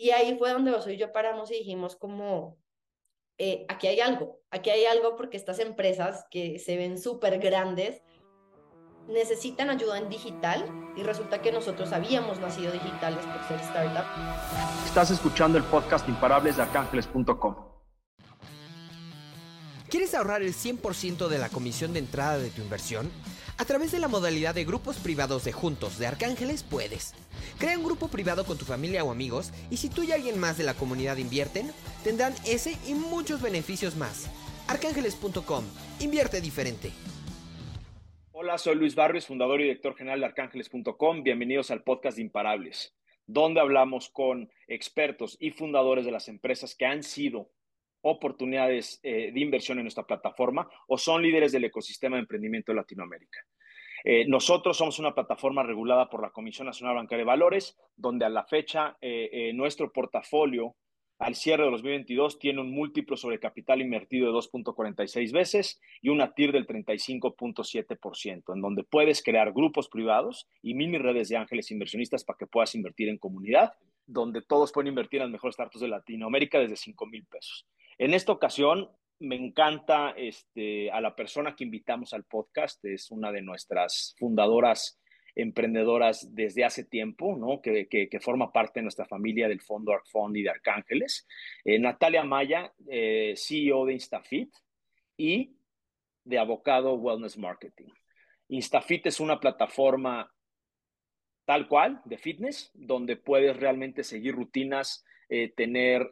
Y ahí fue donde vos y yo paramos y dijimos como, eh, aquí hay algo, aquí hay algo porque estas empresas que se ven súper grandes necesitan ayuda en digital y resulta que nosotros habíamos nacido digitales por ser startup. Estás escuchando el podcast Imparables de Arcángeles.com. ¿Quieres ahorrar el 100% de la comisión de entrada de tu inversión? A través de la modalidad de grupos privados de Juntos de Arcángeles puedes. Crea un grupo privado con tu familia o amigos y si tú y alguien más de la comunidad invierten, tendrán ese y muchos beneficios más. Arcángeles.com. Invierte diferente. Hola, soy Luis Barrios, fundador y director general de Arcángeles.com. Bienvenidos al podcast de Imparables, donde hablamos con expertos y fundadores de las empresas que han sido oportunidades eh, de inversión en nuestra plataforma o son líderes del ecosistema de emprendimiento de Latinoamérica. Eh, nosotros somos una plataforma regulada por la Comisión Nacional Bancaria de Valores, donde a la fecha eh, nuestro portafolio al cierre de 2022 tiene un múltiplo sobre capital invertido de 2.46 veces y una TIR del 35.7%, en donde puedes crear grupos privados y mini redes de ángeles inversionistas para que puedas invertir en comunidad, donde todos pueden invertir en los mejores startups de Latinoamérica desde 5 mil pesos. En esta ocasión, me encanta este, a la persona que invitamos al podcast, es una de nuestras fundadoras emprendedoras desde hace tiempo, que, forma parte de nuestra familia del Fondo ArcFund y de Arcángeles. Eh, Natalia Maya, eh, CEO de Instafit y de Avocado Wellness Marketing. Instafit es una plataforma tal cual de fitness, donde puedes realmente seguir rutinas, eh, tener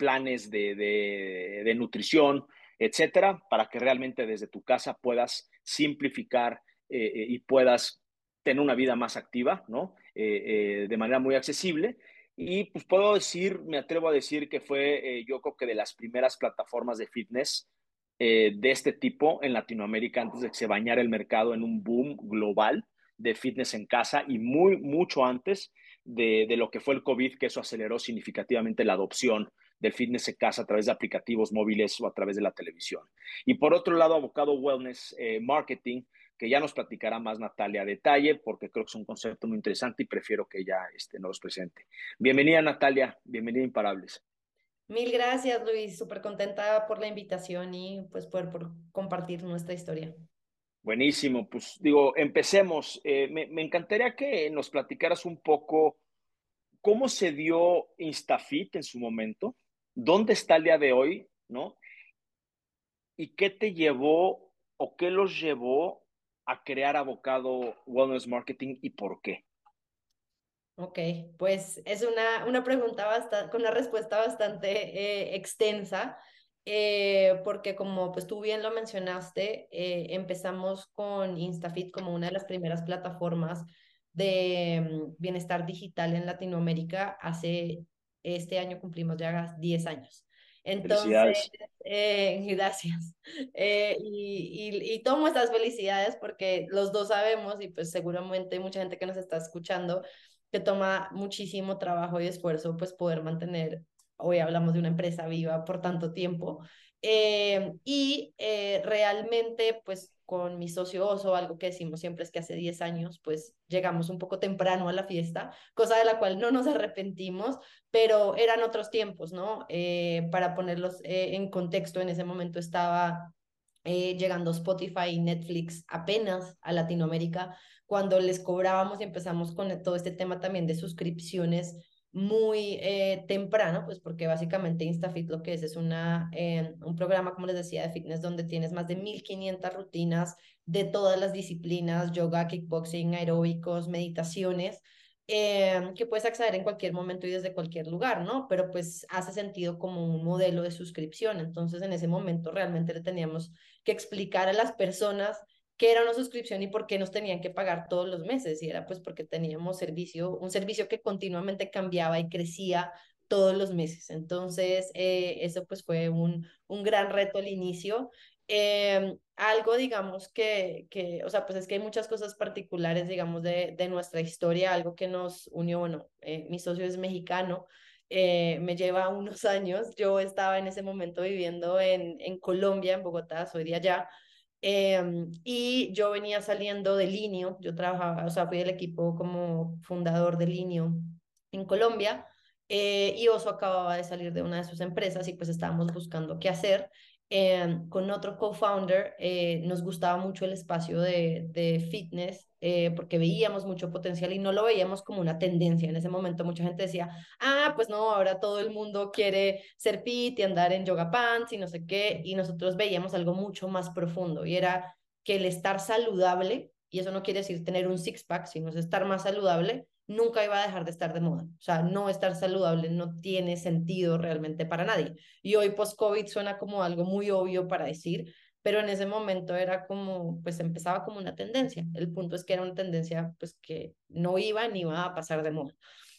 planes de, nutrición, etcétera, para que realmente desde tu casa puedas simplificar eh, eh, y puedas tener una vida más activa, ¿no? Eh, de manera muy accesible. Y pues puedo decir, me atrevo a decir que fue, yo creo que de las primeras plataformas de fitness de este tipo en Latinoamérica antes de que se bañara el mercado en un boom global de fitness en casa y muy, mucho antes de, de, lo que fue el COVID, que eso aceleró significativamente la adopción del fitness en casa a través de aplicativos móviles o a través de la televisión. Y por otro lado, Abocado Wellness eh, Marketing, que ya nos platicará más Natalia a detalle, porque creo que es un concepto muy interesante y prefiero que ella este, nos presente. Bienvenida Natalia, bienvenida Imparables. Mil gracias Luis, súper contenta por la invitación y pues por, por compartir nuestra historia. Buenísimo, pues digo, empecemos. Eh, me, me encantaría que nos platicaras un poco cómo se dio Instafit en su momento, dónde está el día de hoy, ¿no? ¿Y qué te llevó o qué los llevó a crear Avocado Wellness Marketing y por qué? Ok, pues es una, una pregunta bastante, con una respuesta bastante eh, extensa, eh, porque como pues tú bien lo mencionaste, eh, empezamos con Instafit como una de las primeras plataformas de mm, bienestar digital en Latinoamérica hace este año cumplimos ya 10 años. Entonces, eh, gracias. Eh, y, y, y, tomo estas felicidades porque los dos sabemos y pues seguramente mucha gente que nos está escuchando que toma muchísimo trabajo y esfuerzo pues poder mantener, hoy hablamos de una empresa viva por tanto tiempo. Eh, y realmente pues con mi socio Oso, algo que decimos siempre es que hace 10 años, pues llegamos un poco temprano a la fiesta, cosa de la cual no nos arrepentimos, pero eran otros tiempos, ¿no? Eh, para ponerlos eh, en contexto, en ese momento estaba eh, llegando Spotify y Netflix apenas a Latinoamérica, cuando les cobrábamos y empezamos con todo este tema también de suscripciones muy eh, temprano, pues porque básicamente InstaFit lo que es es una, eh, un programa, como les decía, de fitness donde tienes más de 1500 rutinas de todas las disciplinas, yoga, kickboxing, aeróbicos, meditaciones, eh, que puedes acceder en cualquier momento y desde cualquier lugar, ¿no? Pero pues hace sentido como un modelo de suscripción. Entonces en ese momento realmente le teníamos que explicar a las personas qué era una suscripción y por qué nos tenían que pagar todos los meses. Y era pues porque teníamos servicio, un servicio que continuamente cambiaba y crecía todos los meses. Entonces, eh, eso pues fue un, un gran reto al inicio. Em, algo, digamos, que, que, o sea, pues es que hay muchas cosas particulares, digamos, de, de nuestra historia, algo que nos unió, bueno, eh, mi socio es mexicano, eh, me lleva unos años, yo estaba en ese momento viviendo en, en Colombia, en Bogotá, soy de allá, Em, y yo venía saliendo de Linio, yo trabajaba, o sea, fui del equipo como fundador de Linio en Colombia. y Oso acababa de salir de una de sus empresas y pues estábamos buscando qué hacer. Em, con otro co-founder eh, nos gustaba mucho el espacio de, de fitness eh, porque veíamos mucho potencial y no lo veíamos como una tendencia. En ese momento mucha gente decía, ah, pues no, ahora todo el mundo quiere ser fit y andar en yoga pants y no sé qué, y nosotros veíamos algo mucho más profundo y era que el estar saludable, y eso no quiere decir tener un six-pack, sino estar más saludable, nunca iba a dejar de estar de moda. O sea, no estar saludable no tiene sentido realmente para nadie. Y hoy post-COVID suena como algo muy obvio para decir, pero en ese momento era como, pues empezaba como una tendencia. El punto es que era una tendencia pues que no iba ni iba a pasar de moda.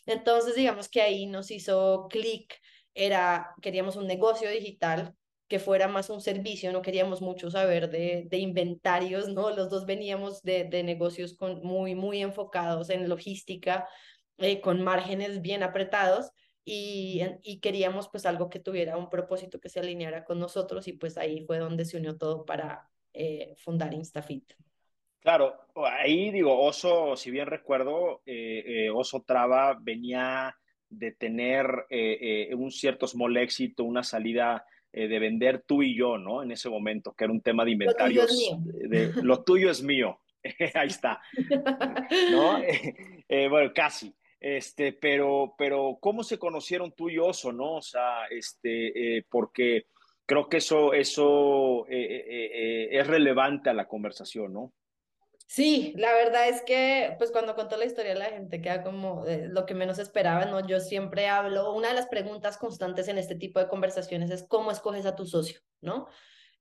Entonces, digamos que ahí nos hizo clic, era, queríamos un negocio digital que fuera más un servicio, no queríamos mucho saber de, de inventarios, ¿no? Los dos veníamos de, de, negocios con, muy, muy enfocados en logística, eh, con márgenes bien apretados y, y queríamos pues algo que tuviera un propósito que se alineara con nosotros y pues ahí fue donde se unió todo para eh, fundar Instafit. Claro, ahí digo, Oso, si bien recuerdo, eh, Oso Traba venía de tener un cierto small éxito, una salida eh, de vender tú y yo, ¿no? En ese momento, que era un tema de inventarios. Lo tuyo es mío. Ahí está. ¿No? Eh, bueno, casi. Este, pero, pero, ¿cómo se conocieron tú y Oso, no? O sea, este, eh, porque creo que eso, eso es relevante a la conversación, ¿no? Sí, la verdad es que, pues cuando cuento la historia la gente queda como lo que menos esperaba, ¿no? Yo siempre hablo, una de las preguntas constantes en este tipo de conversaciones es cómo escoges a tu socio, ¿no?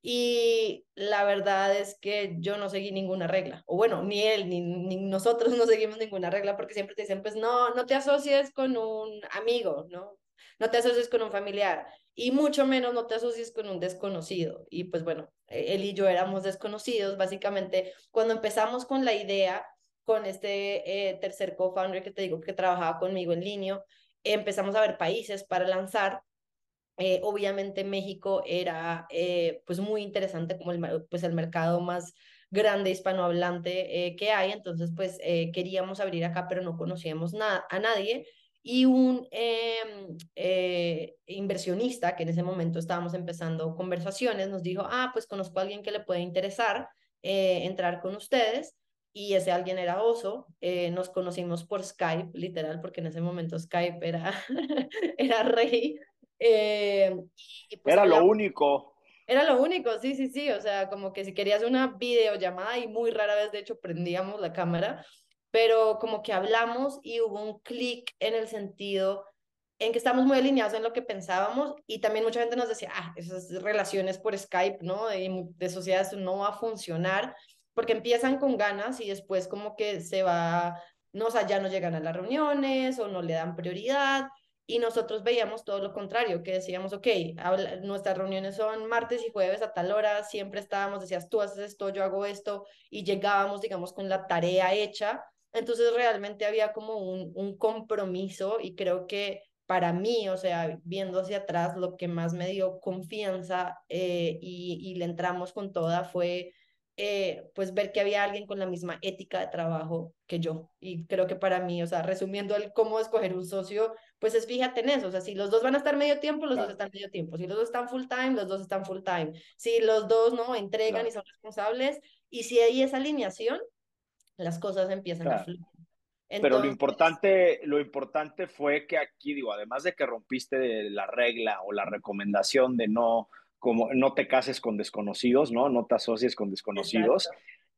Y la verdad es que yo no seguí ninguna regla, o bueno, ni él ni nosotros no seguimos ninguna regla porque siempre te dicen, pues no, no te asocies con un amigo, ¿no? No te asocies con un familiar y mucho menos no te asocies con un desconocido. Y pues bueno, e-, él y yo éramos desconocidos, básicamente cuando empezamos con la idea, con este eh, tercer co-founder que te digo que trabajaba conmigo en línea, empezamos a ver países para lanzar. Eh, obviamente México era eh, pues muy interesante como el, pues el mercado más grande hispanohablante que hay, entonces pues queríamos abrir acá, pero no conocíamos nada a nadie y un em, eh, inversionista que en ese momento estábamos empezando conversaciones nos dijo, ah, pues conozco a alguien que le puede interesar eh, entrar con ustedes y ese alguien era Oso, eh, nos conocimos por Skype, literal, porque en ese momento Skype era, era rey. Y pues era lo único. Era lo único, sí, sí, sí, o sea, como que si querías una videollamada y muy rara vez, de hecho, prendíamos la cámara, pero como que hablamos y hubo un clic en el sentido en que estamos muy alineados en lo que pensábamos y también mucha gente nos decía, ah, esas relaciones por Skype, ¿no? De, de sociedades no va a funcionar porque empiezan con ganas y después como que se va, no, o sea, ya no llegan a las reuniones o no le dan prioridad y nosotros veíamos todo lo contrario, que decíamos, ok, nuestras reuniones son martes y jueves a tal hora, siempre estábamos, decías, tú haces esto, yo hago esto, y llegábamos, digamos, con la tarea hecha, entonces realmente había como un, un compromiso y creo que para mí, o sea, viendo hacia atrás, lo que más me dio confianza eh, y, y, le entramos con toda fue eh, pues ver que había alguien con la misma ética de trabajo que yo. Y creo que para mí, o sea, resumiendo el cómo escoger un socio, pues es fíjate en eso, o sea, si los dos van a estar medio tiempo, los dos están medio tiempo, si los dos están full time, los dos están full time, si los dos no entregan y son responsables, y si hay esa alineación, las cosas empiezan a fluir. Pero lo importante, lo importante fue que aquí, digo, además de que rompiste la regla o la recomendación de no, como, no te cases con desconocidos, ¿no? No te asocies con desconocidos.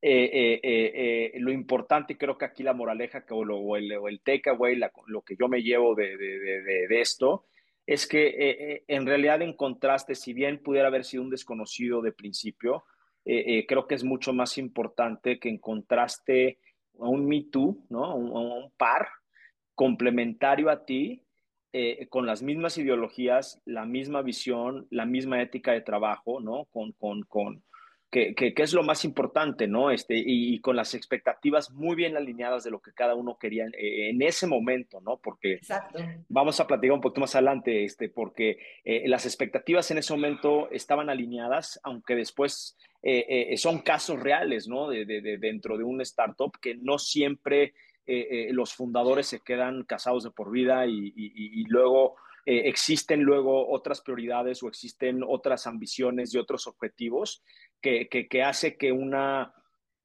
Eh, eh, eh, lo importante, creo que aquí la moraleja o, o, el, o el takeaway, lo que yo me llevo de, de, de, de esto, es que en realidad encontraste, si bien pudiera haber sido un desconocido de principio, eh, eh, creo que es mucho más importante que encontraste a un Me Too, ¿no? Un, un par complementario a ti, eh, con las mismas ideologías, la misma visión, la misma ética de trabajo, ¿no? Con, con, con, que, que, que, es lo más importante, ¿no? Este, y, y, con las expectativas muy bien alineadas de lo que cada uno quería en, en ese momento, ¿no? Porque Exacto. vamos a platicar un poquito más adelante, este, porque eh, las expectativas en ese momento estaban alineadas, aunque después eh, eh, son casos reales, ¿no? De, de, de, dentro de un startup que no siempre los fundadores se quedan casados de por vida y, luego existen luego otras prioridades o existen otras ambiciones y otros objetivos que, que hace que una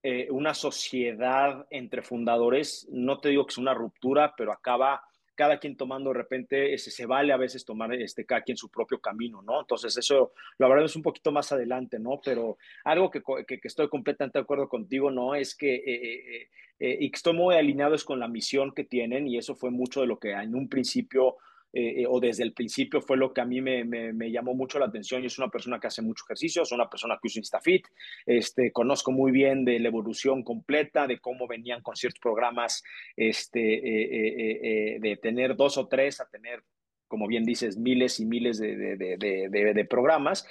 eh, una sociedad entre fundadores, no te digo que es una ruptura, pero acaba cada quien tomando de repente, ese, se vale a veces tomar este, cada quien su propio camino, ¿no? Entonces eso, verdad es un poquito más adelante, ¿no? Pero algo que, que, estoy completamente de acuerdo contigo, ¿no? Es que, eh, eh, y que estoy muy alineado es con la misión que tienen y eso fue mucho de lo que en un principio eh, eh, o desde el principio fue lo que a mí me, llamó mucho la atención. Yo soy una persona que hace mucho ejercicio, soy una persona que usa InstaFit, este, conozco muy bien de la evolución completa, de cómo venían con ciertos programas, este, eh, de tener dos o tres a tener, como bien dices, miles y miles de programas.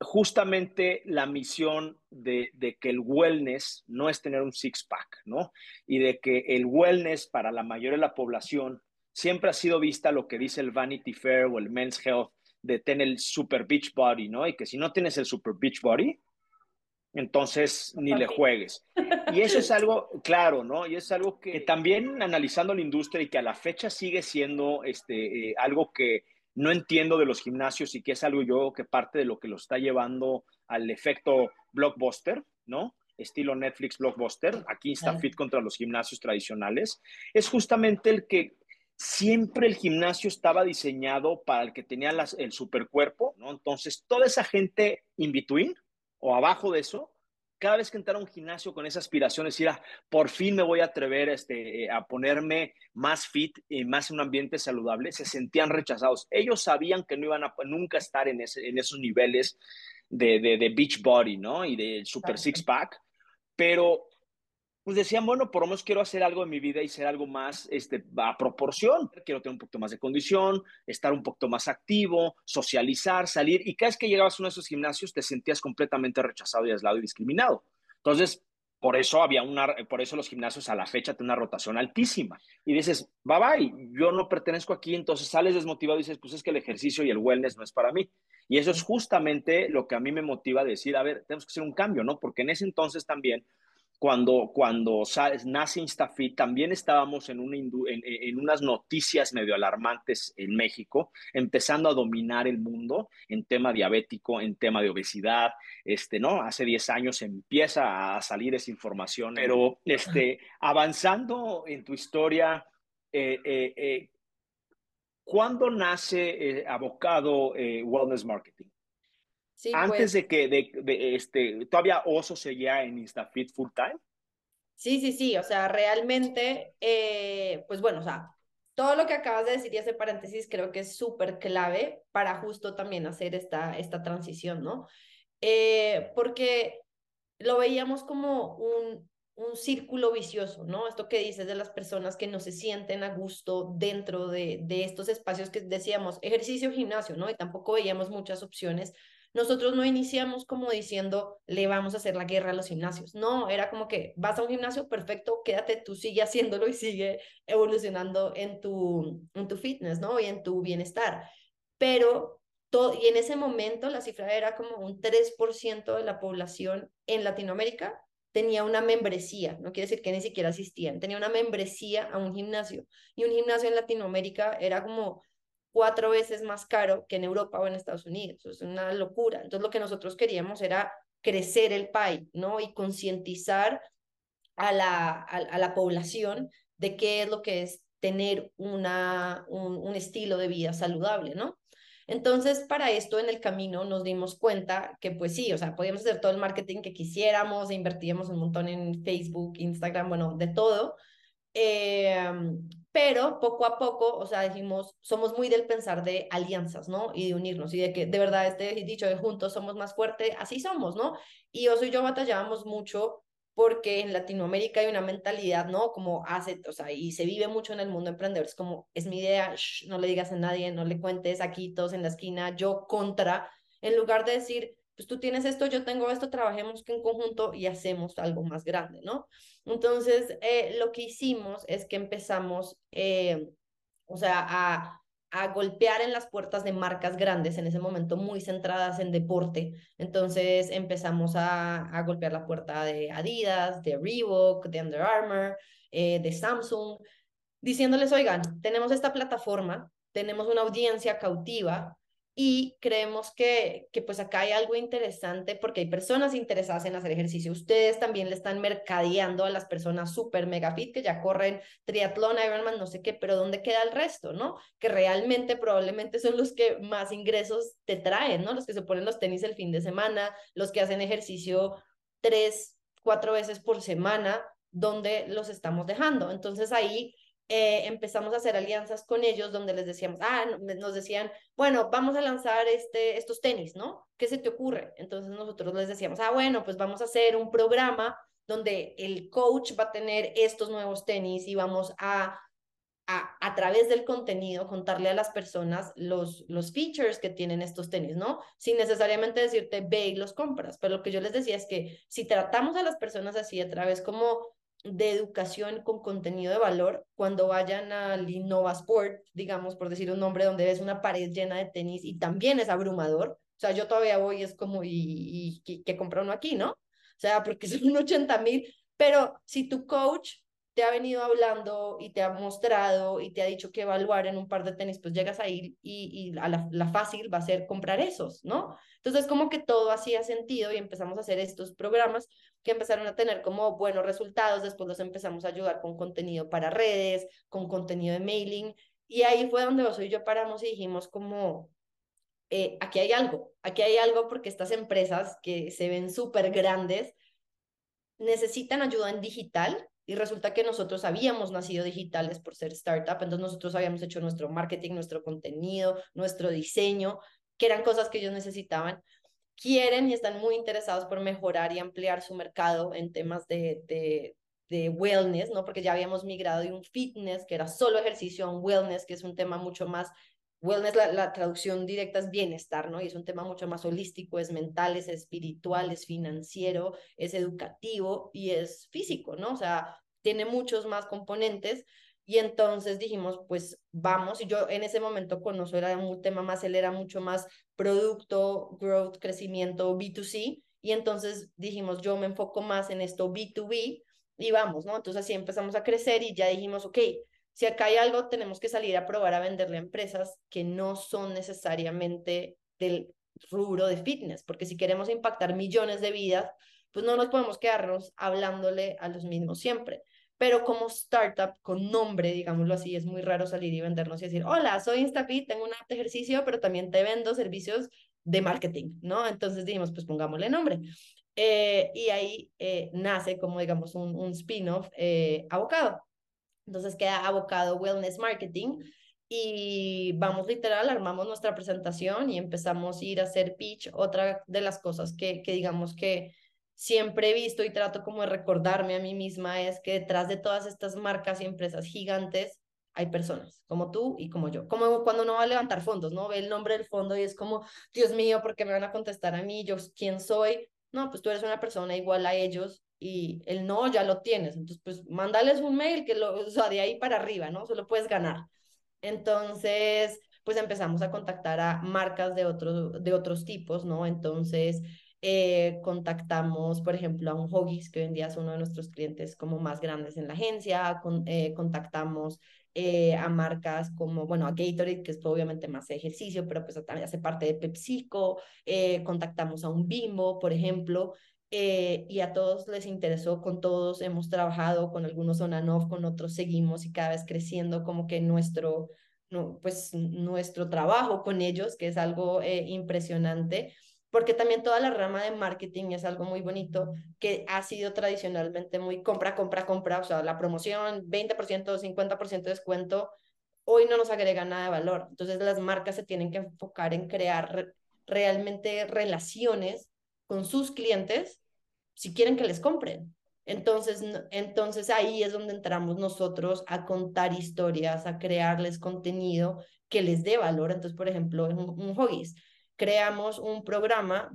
justamente la misión de, de, que el wellness no es tener un six-pack, ¿no? Y de que el wellness para la mayoría de la población siempre ha sido vista lo que dice el Vanity Fair o el Men's Health de tener el super beach body, ¿no? Y que si no tienes el super beach body, entonces ni le juegues. Y eso es algo, claro, ¿no? Y es algo que también analizando la industria y que a la fecha sigue siendo este, eh, algo que no entiendo de los gimnasios y que es algo yo que parte de lo que lo está llevando al efecto blockbuster, ¿no? Estilo Netflix blockbuster, aquí está fit contra los gimnasios tradicionales, es justamente el que siempre el gimnasio estaba diseñado para el que tenía el supercuerpo, ¿no? Entonces, toda esa gente in between o abajo de eso, cada vez que entrara a un gimnasio con esa aspiración, decir, ah, por fin me voy a atrever este, eh, a ponerme más fit y más en un ambiente saludable, se sentían rechazados. Ellos sabían que no iban a nunca estar en, en esos niveles de, de, de beach body, ¿no? Y de super six pack, pero pues decían, bueno, por lo menos quiero hacer algo en mi vida y ser algo más este, a proporción. Quiero tener un poquito más de condición, estar un poquito más activo, socializar, salir. Y cada vez que llegabas a uno de esos gimnasios te sentías completamente rechazado y aislado y discriminado. Entonces, por eso había una, por eso los gimnasios a la fecha tienen una rotación altísima. Y dices, bye bye, yo no pertenezco aquí, entonces sales desmotivado y dices, pues es que el ejercicio y el wellness no es para mí. Y eso es justamente lo que a mí me motiva a decir, a ver, tenemos que hacer un cambio, ¿no? Porque en ese entonces también cuando, cuando nace InstaFit, también estábamos en, una en, unas noticias medio alarmantes en México, empezando a dominar el mundo en tema diabético, en tema de obesidad. Este, ¿no? Hace 10 años empieza a salir esa información, pero este, avanzando en tu historia, eh, eh, eh, ¿cuándo nace Abocado Wellness Marketing? Antes pues. de que de, este, todavía Oso seguía en InstaFit full time. Sí, sí, sí, o sea, realmente, eh, pues bueno, o sea, todo lo que acabas de decir y ese paréntesis creo que es súper clave para justo también hacer esta, esta transición, ¿no? Eh, porque lo veíamos como un, un círculo vicioso, ¿no? Esto que dices de las personas que no se sienten a gusto dentro de, de estos espacios que decíamos, ejercicio, gimnasio, ¿no? Y tampoco veíamos muchas opciones nosotros no iniciamos como diciendo, le vamos a hacer la guerra a los gimnasios. No, era como que vas a un gimnasio, perfecto, quédate, tú sigue haciéndolo y sigue evolucionando en tu, en tu fitness, ¿no? Y en tu bienestar. Pero todo, y en ese momento la cifra era como un 3% de la población en Latinoamérica tenía una membresía, no quiere decir que ni siquiera asistían, tenía una membresía a un gimnasio. Y un gimnasio en Latinoamérica era como cuatro veces más caro que en Europa o en Estados Unidos. Es una locura. Entonces lo que nosotros queríamos era crecer el PAI, ¿no? Y concientizar a la, a, la población de qué es lo que es tener una, un, un estilo de vida saludable, ¿no? Entonces, para esto en el camino nos dimos cuenta que pues sí, o sea, podíamos hacer todo el marketing que quisiéramos, e invertíamos un montón en Facebook, Instagram, bueno, de todo, eh, pero poco a poco, o sea, dijimos, somos muy del pensar de alianzas, ¿no? Y de unirnos y de que de verdad este dicho de juntos somos más fuertes, así somos, ¿no? Y Oso y yo batallábamos mucho porque en Latinoamérica hay una mentalidad, ¿no? Como hace, o sea, y se vive mucho en el mundo emprendedor, es como, es mi idea, no le digas a nadie, no le cuentes aquí todos en la esquina, yo contra, en lugar de decir, pues tú tienes esto, yo tengo esto, trabajemos en conjunto y hacemos algo más grande, ¿no? Entonces, eh, lo que hicimos es que empezamos, eh, o sea, a golpear en las puertas de marcas grandes, en ese momento muy centradas en deporte. Entonces empezamos a, a golpear la puerta de Adidas, de Reebok, de Under Armour, eh, de Samsung, diciéndoles, oigan, tenemos esta plataforma, tenemos una audiencia cautiva, y creemos que, que pues acá hay algo interesante porque hay personas interesadas en hacer ejercicio. Ustedes también le están mercadeando a las personas super mega fit que ya corren triatlón, Ironman, no sé qué, pero ¿dónde queda el resto, no? Que realmente probablemente son los que más ingresos te traen, ¿no? Los que se ponen los tenis el fin de semana, los que hacen ejercicio tres, cuatro veces por semana, ¿dónde los estamos dejando? Entonces ahí eh, empezamos a hacer alianzas con ellos donde les decíamos, ah, nos decían, bueno, vamos a lanzar este, estos tenis, ¿no? ¿Qué se te ocurre? Entonces nosotros les decíamos, ah, bueno, pues vamos a hacer un programa donde el coach va a tener estos nuevos tenis y vamos a, a, a través del contenido, contarle a las personas los, los features que tienen estos tenis, ¿no? Sin necesariamente decirte, ve y los compras. Pero lo que yo les decía es que si tratamos a las personas así a través como de educación con contenido de valor cuando vayan al Innova Sport, digamos, por decir un nombre, donde ves una pared llena de tenis y también es abrumador. O sea, yo todavía voy, es como, ¿y, y que compra uno aquí, no? O sea, porque son 80 mil, pero si tu coach te ha venido hablando y te ha mostrado y te ha dicho que evaluar en un par de tenis, pues llegas ahí y, y a la, la, fácil va a ser comprar esos, ¿no? Entonces, como que todo hacía sentido y empezamos a hacer estos programas que empezaron a tener como buenos resultados, después los empezamos a ayudar con contenido para redes, con contenido de mailing, y ahí fue donde vos y yo paramos y dijimos como, eh, aquí hay algo, aquí hay algo porque estas empresas que se ven súper grandes necesitan ayuda en digital y resulta que nosotros habíamos nacido digitales por ser startup, entonces nosotros habíamos hecho nuestro marketing, nuestro contenido, nuestro diseño, que eran cosas que ellos necesitaban. Quieren y están muy interesados por mejorar y ampliar su mercado en temas de, de, de wellness, ¿no? Porque ya habíamos migrado de un fitness, que era solo ejercicio, a un wellness, que es un tema mucho más Wellness, la, la, traducción directa es bienestar, ¿no? Y es un tema mucho más holístico, es mental, es espiritual, es financiero, es educativo y es físico, ¿no? O sea, tiene muchos más componentes. Y entonces dijimos, pues vamos, y yo en ese momento con nosotros era un tema más, él era mucho más producto, growth, crecimiento, B2C, y entonces dijimos, yo me enfoco más en esto B2B, y vamos, ¿no? Entonces así empezamos a crecer y ya dijimos, ok, si acá hay algo, tenemos que salir a probar a venderle a empresas que no son necesariamente del rubro de fitness, porque si queremos impactar millones de vidas, pues no nos podemos quedarnos hablándole a los mismos siempre. Pero como startup con nombre, digámoslo así, es muy raro salir y vendernos y decir, hola, soy InstaFit, tengo un app ejercicio, pero también te vendo servicios de marketing, ¿no? Entonces dijimos, pues pongámosle nombre. Eh, y ahí eh, nace como, digamos, un, un spin-off eh, abocado. Entonces queda abocado Wellness Marketing y vamos literal, armamos nuestra presentación y empezamos a ir a hacer pitch. Otra de las cosas que, que digamos que siempre he visto y trato como de recordarme a mí misma es que detrás de todas estas marcas y empresas gigantes hay personas como tú y como yo. Como cuando uno va a levantar fondos, ¿no? Ve el nombre del fondo y es como, Dios mío, ¿por qué me van a contestar a mí? ¿Yo quién soy? No, pues tú eres una persona igual a ellos y el no ya lo tienes. Entonces, pues mándales un mail que lo, o sea, de ahí para arriba, ¿no? Solo puedes ganar. Entonces, pues empezamos a contactar a marcas de, otros de otros tipos, ¿no? Entonces, eh, contactamos, por ejemplo, a un Hoggies, que hoy en día es uno de nuestros clientes como más grandes en la agencia, eh, contactamos eh, a marcas como, bueno, a Gatorade, que es obviamente más ejercicio, pero pues también hace parte de PepsiCo, contactamos a un Bimbo, por ejemplo, y a todos les interesó, con todos hemos trabajado, con algunos on con otros seguimos y cada vez creciendo como que nuestro, no, pues, nuestro trabajo con ellos, que es algo impresionante, porque también toda la rama de marketing es algo muy bonito, que ha sido tradicionalmente muy compra, compra, compra, o sea, la promoción, 20%, 50% de descuento, hoy no nos agrega nada de valor. Entonces las marcas se tienen que enfocar en crear realmente relaciones con sus clientes si quieren que les compren. Entonces, entonces ahí es donde entramos nosotros a contar historias, a crearles contenido que les dé valor. Entonces, por ejemplo, en un, Hoggies, creamos un programa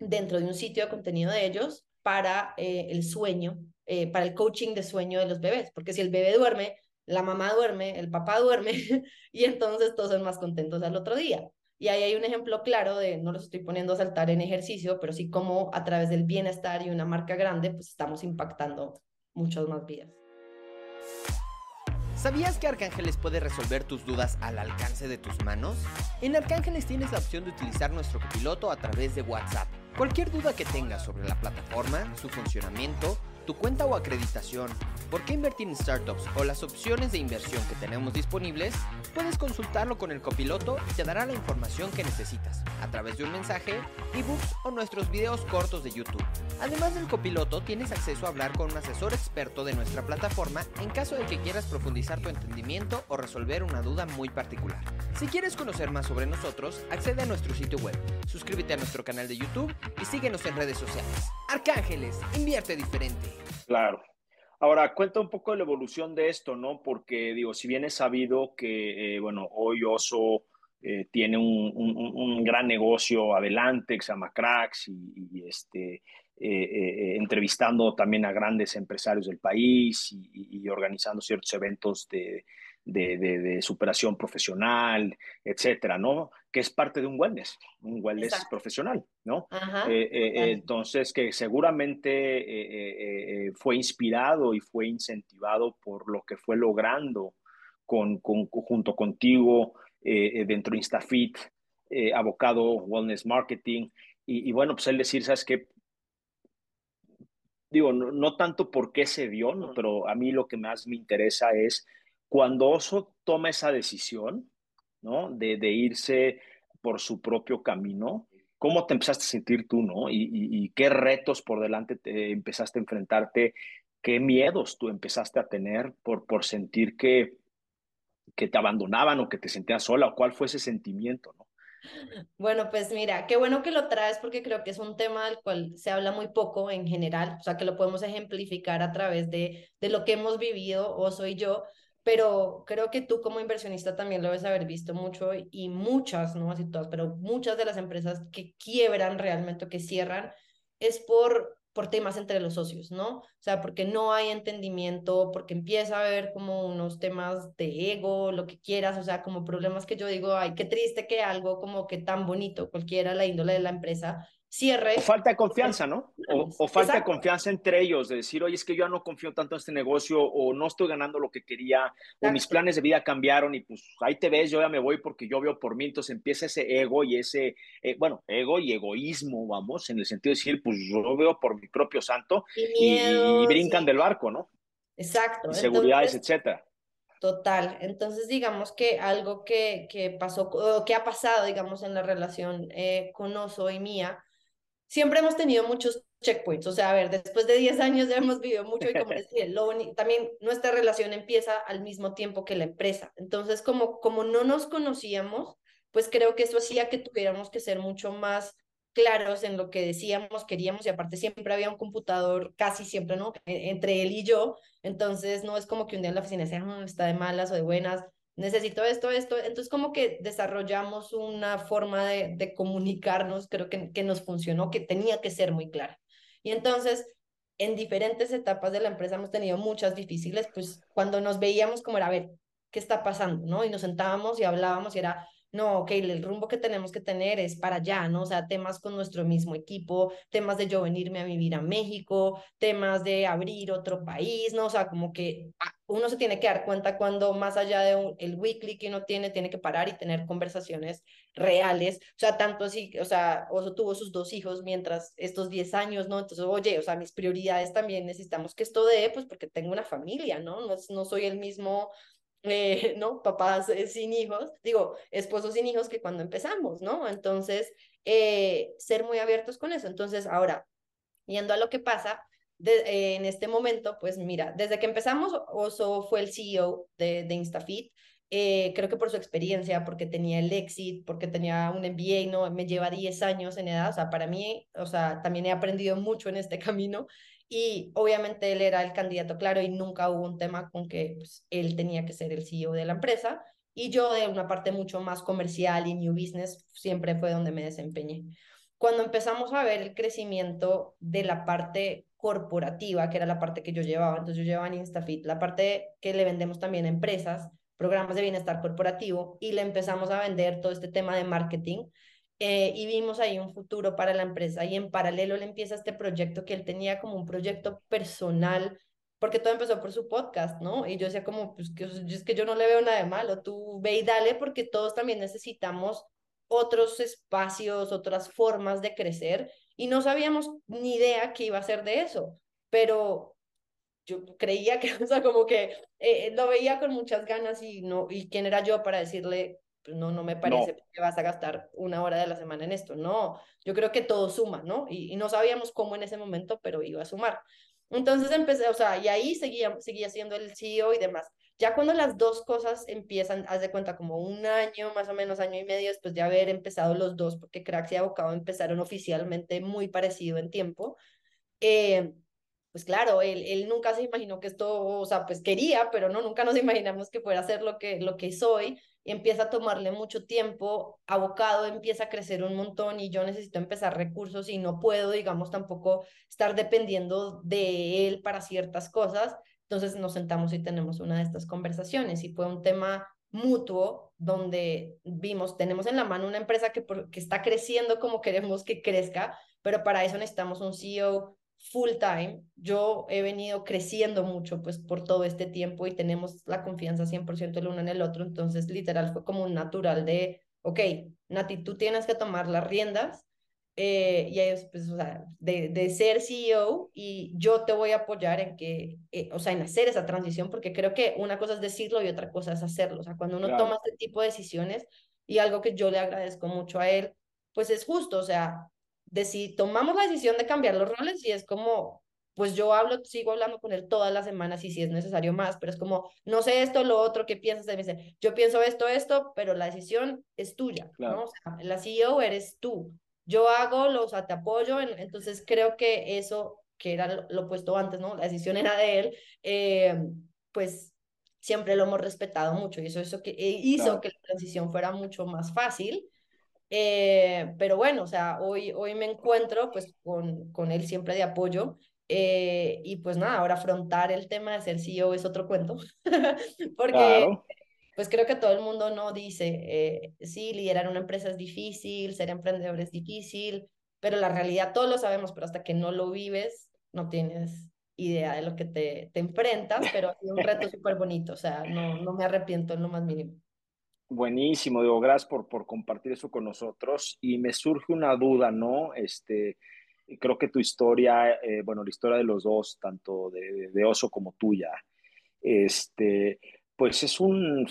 dentro de un sitio de contenido de ellos para eh, el sueño, eh, para el coaching de sueño de los bebés, porque si el bebé duerme, la mamá duerme, el papá duerme y entonces todos son más contentos al otro día. Y ahí hay un ejemplo claro de, no los estoy poniendo a saltar en ejercicio, pero sí como a través del bienestar y una marca grande, pues estamos impactando muchas más vidas. ¿Sabías que Arcángeles puede resolver tus dudas al alcance de tus manos? En Arcángeles tienes la opción de utilizar nuestro copiloto a través de WhatsApp. Cualquier duda que tengas sobre la plataforma, su funcionamiento, tu cuenta o acreditación, por qué invertir en startups o las opciones de inversión que tenemos disponibles, puedes consultarlo con el copiloto y te dará la información que necesitas a través de un mensaje, ebooks o nuestros videos cortos de YouTube. Además del copiloto, tienes acceso a hablar con un asesor experto de nuestra plataforma en caso de que quieras profundizar tu entendimiento o resolver una duda muy particular. Si quieres conocer más sobre nosotros, accede a nuestro sitio web, suscríbete a nuestro canal de YouTube y síguenos en redes sociales. Arcángeles, invierte diferente. Claro. Ahora, cuenta un poco de la evolución de esto, ¿no? Porque, digo, si bien es sabido que, eh, bueno, hoy Oso eh, tiene un, gran negocio adelante que se llama Cracks y, este, eh, entrevistando también a grandes empresarios del país y organizando ciertos eventos de, de, superación profesional, etcétera, ¿no? Que es parte de un wellness, un wellness profesional, ¿no? Eh, eh, entonces, que seguramente eh, fue inspirado y fue incentivado por lo que fue logrando con, junto contigo dentro de Instafit, abocado wellness marketing. Y, bueno, pues él decir, ¿sabes qué? Digo, no, no, tanto por qué se dio, ¿no? pero a mí lo que más me interesa es cuando Oso toma esa decisión, ¿no? De, irse por su propio camino, ¿cómo te empezaste a sentir tú, ¿no? Y, qué retos por delante te empezaste a enfrentarte, qué miedos tú empezaste a tener por, por sentir que, que te abandonaban o que te sentías sola, o cuál fue ese sentimiento, ¿no? Bueno, pues mira, qué bueno que lo traes porque creo que es un tema del cual se habla muy poco en general, o sea, que lo podemos ejemplificar a través de, de lo que hemos vivido, o soy yo, pero creo que tú como inversionista también lo debes haber visto mucho y muchas, no así todas, pero muchas de las empresas que quiebran realmente o que cierran es por, por temas entre los socios, ¿no? O sea, porque no hay entendimiento, porque empieza a haber como unos temas de ego, lo que quieras, o sea, como problemas que yo digo, ay, qué triste que algo como que tan bonito, cualquiera la índole de la empresa, cierre. falta de confianza, ¿no? O, falta de confianza entre ellos, de decir, oye, es que yo no confío tanto en este negocio, o no estoy ganando lo que quería, o mis planes de vida cambiaron, y pues ahí te ves, yo ya me voy porque yo veo por mí, entonces empieza ese ego y ese, eh, bueno, ego y egoísmo, vamos, en el sentido de decir, pues yo veo por mi propio santo, y, brincan del barco, ¿no? Exacto. Inseguridades, etcétera. Total. Entonces, digamos que algo que, que pasó, o que ha pasado, digamos, en la relación eh, con Oso y mía, siempre hemos tenido muchos checkpoints, o sea, a ver, después de 10 años ya hemos vivido mucho y como decía, lo también nuestra relación empieza al mismo tiempo que la empresa. Entonces, como, como no nos conocíamos, pues creo que eso hacía que tuviéramos que ser mucho más claros en lo que decíamos, queríamos y aparte siempre había un computador, casi siempre, ¿no? E, entre él y yo, entonces no es como que un día en la oficina sea, ah, está de malas o de buenas, necesito esto, esto. Entonces, como que desarrollamos una forma de, comunicarnos, creo que, que nos funcionó, que tenía que ser muy clara. Y entonces, en diferentes etapas de la empresa hemos tenido muchas difíciles, pues cuando nos veíamos como era, a ver, ¿qué está pasando? ¿No? Y nos sentábamos y hablábamos y era, no, ok, el rumbo que tenemos que tener es para allá, ¿no? O sea, temas con nuestro mismo equipo, temas de yo venirme a vivir a México, temas de abrir otro país, ¿no? O sea, como que ah, uno se tiene que dar cuenta cuando más allá de el weekly que uno tiene, tiene que parar y tener conversaciones reales, o sea, tanto así, o sea, Oso tuvo sus dos hijos mientras estos 10 años, ¿no? Entonces, oye, o sea, mis prioridades también necesitamos que esto dé, pues porque tengo una familia, ¿no? No, no soy el mismo eh, ¿no? Papás eh, sin hijos, digo, esposos sin hijos que cuando empezamos, ¿no? Entonces, eh, ser muy abiertos con eso. Entonces, ahora, yendo a lo que pasa, en este momento, pues mira, desde que empezamos, Oso fue el CEO de, de InstaFit. creo que por su experiencia, porque tenía el exit, porque tenía un MBA, ¿no? Me lleva 10 años en edad, o sea, para mí, o sea, también he aprendido mucho en este camino y obviamente él era el candidato claro y nunca hubo un tema con que pues, él tenía que ser el CEO de la empresa. Y yo de una parte mucho más comercial y new business siempre fue donde me desempeñé. Cuando empezamos a ver el crecimiento de la parte corporativa, que era la parte que yo llevaba. Entonces yo llevaba en InstaFit la parte que le vendemos también a empresas, programas de bienestar corporativo, y le empezamos a vender todo este tema de marketing. Eh, y vimos ahí un futuro para la empresa y en paralelo le empieza este proyecto que él tenía como un proyecto personal porque todo empezó por su podcast, ¿no? Y yo decía como, pues que, es que yo no le veo nada de malo, tú ve y dale porque todos también necesitamos otros espacios, otras formas de crecer y no sabíamos ni idea qué iba a ser de eso, pero yo creía que, o sea, como que eh, lo veía con muchas ganas y no, y quién era yo para decirle, no, no me parece que vas a gastar una hora de la semana en esto, no, yo creo que todo suma, ¿no? Y, y no sabíamos cómo en ese momento, pero iba a sumar. Entonces empecé, o sea, y ahí seguía, seguía siendo el CEO y demás. Ya cuando las dos cosas empiezan, haz de cuenta como un año, más o menos año y medio después de haber empezado los dos, porque Cracks y Abocado empezaron oficialmente muy parecido en tiempo, eh, pues claro, él, él, nunca se imaginó que esto, o sea, pues quería, pero no, nunca nos imaginamos que fuera a ser lo que, lo que soy empieza a tomarle mucho tiempo, abocado empieza a crecer un montón y yo necesito empezar recursos y no puedo, digamos, tampoco estar dependiendo de él para ciertas cosas. Entonces nos sentamos y tenemos una de estas conversaciones y fue un tema mutuo donde vimos, tenemos en la mano una empresa que, que está creciendo como queremos que crezca, pero para eso necesitamos un CEO full time. Yo he venido creciendo mucho pues por todo este tiempo y tenemos la confianza 100% el uno en el otro, entonces literal fue como un natural de, ok, Nati, tú tienes que tomar las riendas eh, y ellos, pues, o sea, de, de, ser CEO y yo te voy a apoyar en que, eh, o sea, en hacer esa transición, porque creo que una cosa es decirlo y otra cosa es hacerlo. O sea, cuando uno toma este tipo de decisiones y algo que yo le agradezco mucho a él, pues es justo, o sea, de si tomamos la decisión de cambiar los roles y es como, pues yo hablo, sigo hablando con él todas las semanas y si es necesario más, pero es como, no sé esto, lo otro, ¿qué piensas? Me dice, yo pienso esto, esto, pero la decisión es tuya, ¿no? O sea, la CEO eres tú. Yo hago, los, o sea, te apoyo, entonces creo que eso, que era lo, opuesto antes, ¿no? La decisión era de él, eh, pues siempre lo hemos respetado mucho y eso, eso que, eh, hizo que la transición fuera mucho más fácil eh, pero bueno, o sea, hoy, hoy me encuentro pues con, con él siempre de apoyo. Eh, y pues nada, ahora afrontar el tema de ser CEO es otro cuento, porque pues creo que todo el mundo no dice, eh, sí, liderar una empresa es difícil, ser emprendedor es difícil, pero la realidad todos lo sabemos, pero hasta que no lo vives, no tienes idea de lo que te, te enfrentas, pero es un reto súper bonito, o sea, no, no me arrepiento en lo más mínimo. Buenísimo, digo, gracias por, por compartir eso con nosotros. Y me surge una duda, ¿no? Este, creo que tu historia, eh, bueno, la historia de los dos, tanto de, de, Oso como tuya, este, pues es un,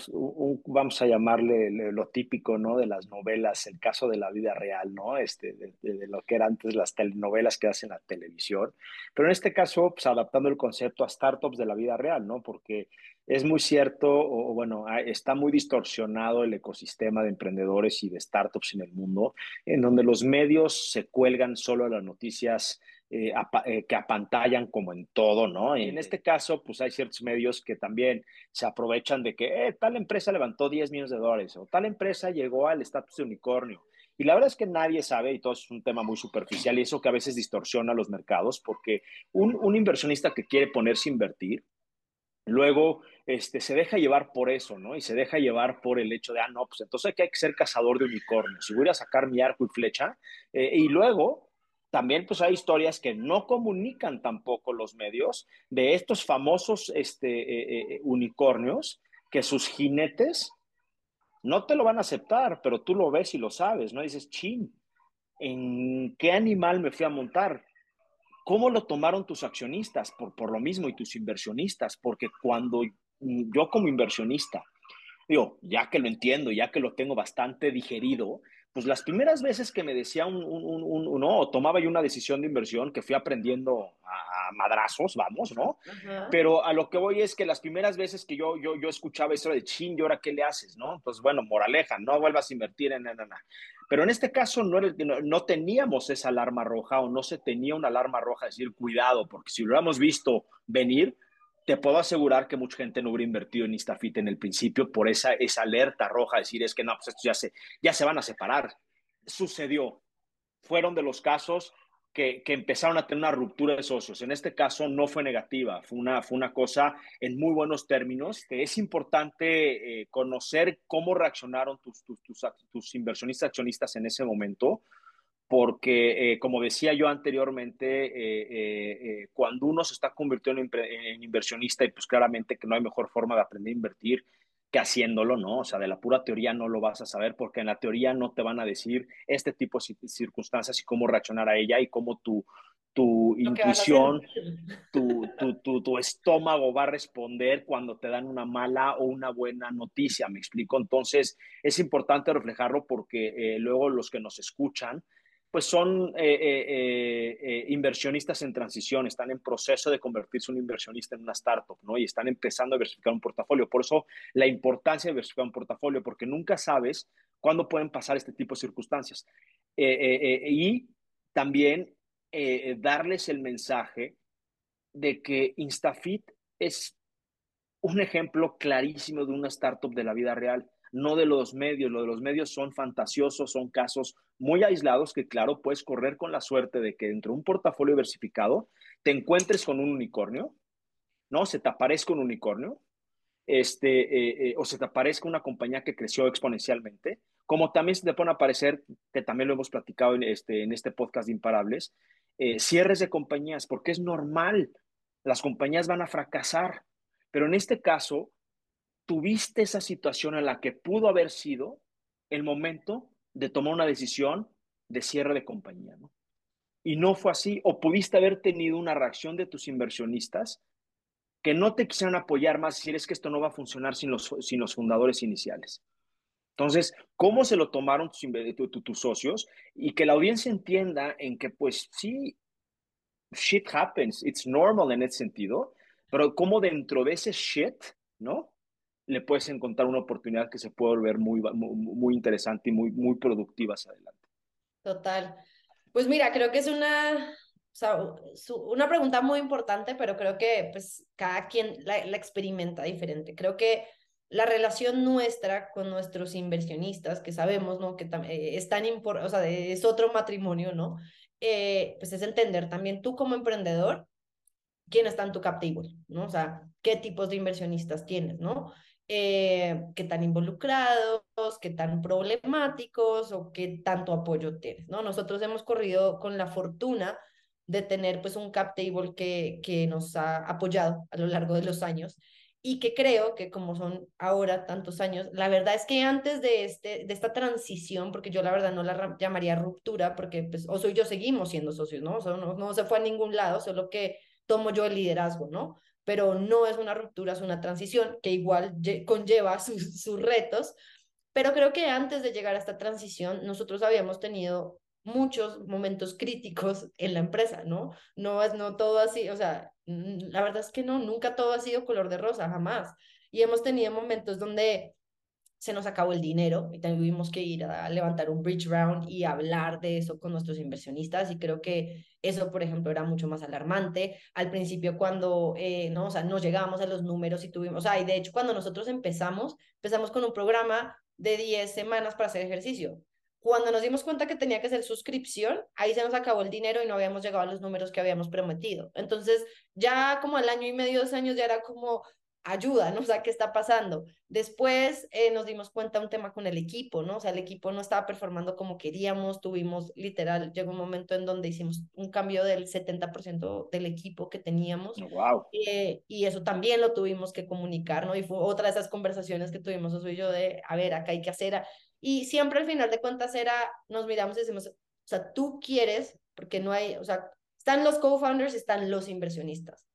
vamos a llamarle lo típico, ¿no? De las novelas, el caso de la vida real, ¿no? Este, de, lo que eran antes las telenovelas que hacen la televisión. Pero en este caso, pues adaptando el concepto a startups de la vida real, ¿no? Porque es muy cierto, o, bueno, está muy distorsionado el ecosistema de emprendedores y de startups en el mundo, en donde los medios se cuelgan solo a las noticias eh, eh, que apantallan como en todo, ¿no? Y en este caso, pues hay ciertos medios que también se aprovechan de que eh, tal empresa levantó 10 millones de dólares o tal empresa llegó al estatus de unicornio. Y la verdad es que nadie sabe, y todo es un tema muy superficial, y eso que a veces distorsiona los mercados, porque un, un inversionista que quiere ponerse a invertir, luego este, se deja llevar por eso, ¿no? Y se deja llevar por el hecho de, ah, no, pues entonces hay que ser cazador de unicornios, y voy a sacar mi arco y flecha, y luego también pues hay historias que no comunican tampoco los medios de estos famosos este, eh, eh, unicornios que sus jinetes no te lo van a aceptar, pero tú lo ves y lo sabes, ¿no? dices, chin, ¿en qué animal me fui a montar? ¿Cómo lo tomaron tus accionistas? Por, por lo mismo, y tus inversionistas, porque cuando yo como inversionista, digo, ya que lo entiendo, ya que lo tengo bastante digerido, pues las primeras veces que me decía un, un, un, o tomaba yo una decisión de inversión que fui aprendiendo a, madrazos, vamos, ¿no? Pero a lo que voy es que las primeras veces que yo, yo, yo escuchaba eso de chin, ¿y ahora qué le haces, no? Entonces, bueno, moraleja, no vuelvas a invertir en nada. Pero en este caso no, no, no, teníamos esa alarma roja o no se tenía una alarma roja de decir cuidado, porque si lo hubiéramos visto venir, te puedo asegurar que mucha gente no hubiera invertido en Instafit en el principio por esa, esa alerta roja, decir es que no, pues estos ya se, ya se van a separar. Sucedió. Fueron de los casos que, empezaron a tener una ruptura de socios. En este caso no fue negativa, fue una, fue una cosa en muy buenos términos. Es importante eh, conocer cómo reaccionaron tus, tus, tus, inversionistas accionistas en ese momento, porque eh, como decía yo anteriormente, eh, cuando uno se está convirtiendo en, en, inversionista y pues claramente que no hay mejor forma de aprender a invertir que haciéndolo, ¿no? O sea, de la pura teoría no lo vas a saber porque en la teoría no te van a decir este tipo de circunstancias y cómo reaccionar a ella y cómo tu, tu intuición, tu, tu, tu, estómago va a responder cuando te dan una mala o una buena noticia, me explico. Entonces, es importante reflejarlo porque eh, luego los que nos escuchan, pues son eh, eh, eh, inversionistas en transición, están en proceso de convertirse un inversionista en una startup, ¿no? Y están empezando a diversificar un portafolio. Por eso la importancia de diversificar un portafolio, porque nunca sabes cuándo pueden pasar este tipo de circunstancias. y también darles el mensaje de que Instafit es un ejemplo clarísimo de una startup de la vida real no de los medios. Lo de los medios son fantasiosos, son casos muy aislados que, claro, puedes correr con la suerte de que dentro de un portafolio diversificado te encuentres con un unicornio, ¿no? Se te aparezca un unicornio, este, eh, eh, o se te aparezca una compañía que creció exponencialmente, como también se te pueden aparecer, que también lo hemos platicado en este, en este podcast de Imparables, eh, cierres de compañías, porque es normal, las compañías van a fracasar, pero en este caso, tuviste esa situación en la que pudo haber sido el momento de tomar una decisión de cierre de compañía, ¿no? Y no fue así, o pudiste haber tenido una reacción de tus inversionistas que no te quisieran apoyar más, decir es que esto no va a funcionar sin los, sin los fundadores iniciales. Entonces, ¿cómo se lo tomaron tus, tus socios? Y que la audiencia entienda en que, pues sí, shit happens, it's normal en ese sentido, pero cómo dentro de ese shit, ¿no? Le puedes encontrar una oportunidad que se puede volver muy, muy, interesante y muy, muy productiva hacia adelante. Total. Pues mira, creo que es una, una pregunta muy importante, pero creo que pues cada quien la, experimenta diferente. Creo que la relación nuestra con nuestros inversionistas, que sabemos, ¿no? Que eh, es tan importante, o sea, es otro matrimonio, ¿no? Eh, pues es entender también tú como emprendedor quién está en tu cap ¿no? O sea, qué tipos de inversionistas tienes, ¿no? Eh, qué tan involucrados, qué tan problemáticos o qué tanto apoyo tienes, ¿no? Nosotros hemos corrido con la fortuna de tener pues un cap table que, que nos ha apoyado a lo largo de los años y que creo que como son ahora tantos años, la verdad es que antes de, este, de esta transición, porque yo la verdad no la llamaría ruptura, porque pues Oso y yo seguimos siendo socios, ¿no? No, no se fue a ningún lado, solo que tomo yo el liderazgo, ¿no? Pero no es una ruptura, es una transición que igual conlleva sus, sus retos. Pero creo que antes de llegar a esta transición, nosotros habíamos tenido muchos momentos críticos en la empresa, ¿no? No es no todo así, o sea, la verdad es que no, nunca todo ha sido color de rosa, jamás. Y hemos tenido momentos donde se nos acabó el dinero y tuvimos que ir a levantar un bridge round y hablar de eso con nuestros inversionistas y creo que eso, por ejemplo, era mucho más alarmante. Al principio cuando, eh, no, o sea, no llegábamos a los números y tuvimos, o sea, y de hecho cuando nosotros empezamos, empezamos con un programa de 10 semanas para hacer ejercicio. Cuando nos dimos cuenta que tenía que ser suscripción, ahí se nos acabó el dinero y no habíamos llegado a los números que habíamos prometido. Entonces, ya como al año y medio, dos años, ya era como, ayuda, ¿no? O sea, ¿qué está pasando? Después eh, nos dimos cuenta un tema con el equipo, ¿no? O sea, el equipo no estaba performando como queríamos, tuvimos literal, llegó un momento en donde hicimos un cambio del 70% del equipo que teníamos. Wow. Eh, y eso también lo tuvimos que comunicar, ¿no? Y fue otra de esas conversaciones que tuvimos, eso y yo, de, a ver, acá hay que hacer. Y siempre al final de cuentas era, nos miramos y decimos, o sea, tú quieres, porque no hay, o sea, están los co-founders, están los inversionistas